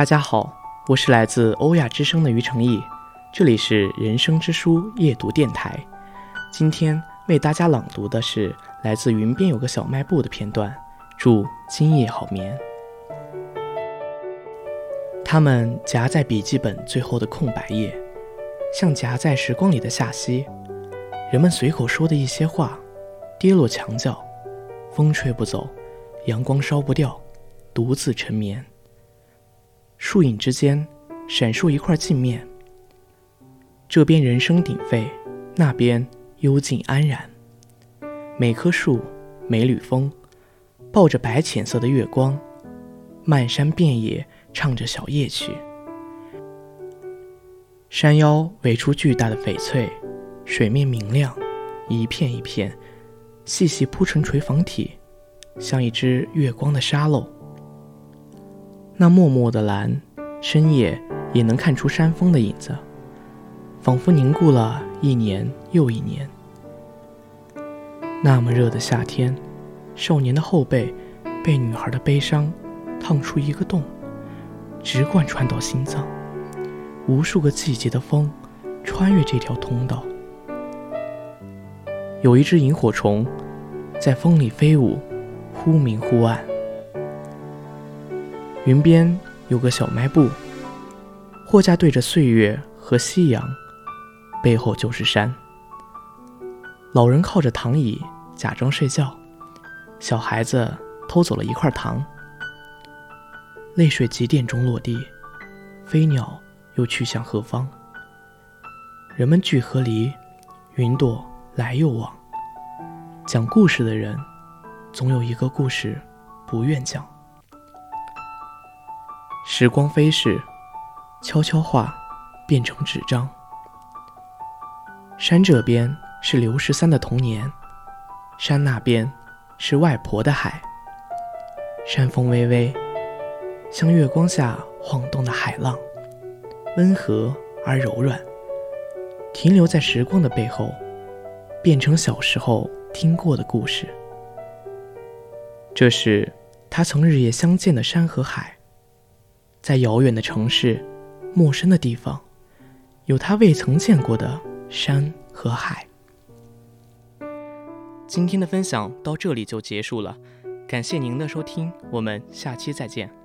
大家好，我是来自欧亚之声的于成义，这里是人生之书夜读电台。今天为大家朗读的是来自云边有个小卖部的片段。祝今夜好眠。他们夹在笔记本最后的空白页，像夹在时光里的夏曦。人们随口说的一些话，跌落墙角，风吹不走，阳光烧不掉，独自沉眠。树影之间，闪烁一块镜面。这边人声鼎沸，那边幽静安然。每棵树，每缕风，抱着白浅色的月光，漫山遍野唱着小夜曲。山腰围出巨大的翡翠，水面明亮，一片一片，细细铺成垂纺体，像一只月光的沙漏。那默默的蓝，深夜也能看出山峰的影子，仿佛凝固了一年又一年。那么热的夏天，少年的后背被女孩的悲伤烫出一个洞，直贯穿到心脏。无数个季节的风穿越这条通道。有一只萤火虫在风里飞舞，忽明忽暗。云边有个小卖部，货架对着岁月和夕阳，背后就是山。老人靠着躺椅假装睡觉，小孩子偷走了一块糖。泪水几点钟落地？飞鸟又去向何方？人们聚和离，云朵来又往。讲故事的人，总有一个故事不愿讲。时光飞逝，悄悄话变成纸张。山这边是刘十三的童年，山那边是外婆的海。山风微微，像月光下晃动的海浪，温和而柔软，停留在时光的背后，变成小时候听过的故事。这是他曾日夜相见的山和海。在遥远的城市，陌生的地方，有他未曾见过的山和海。今天的分享到这里就结束了，感谢您的收听，我们下期再见。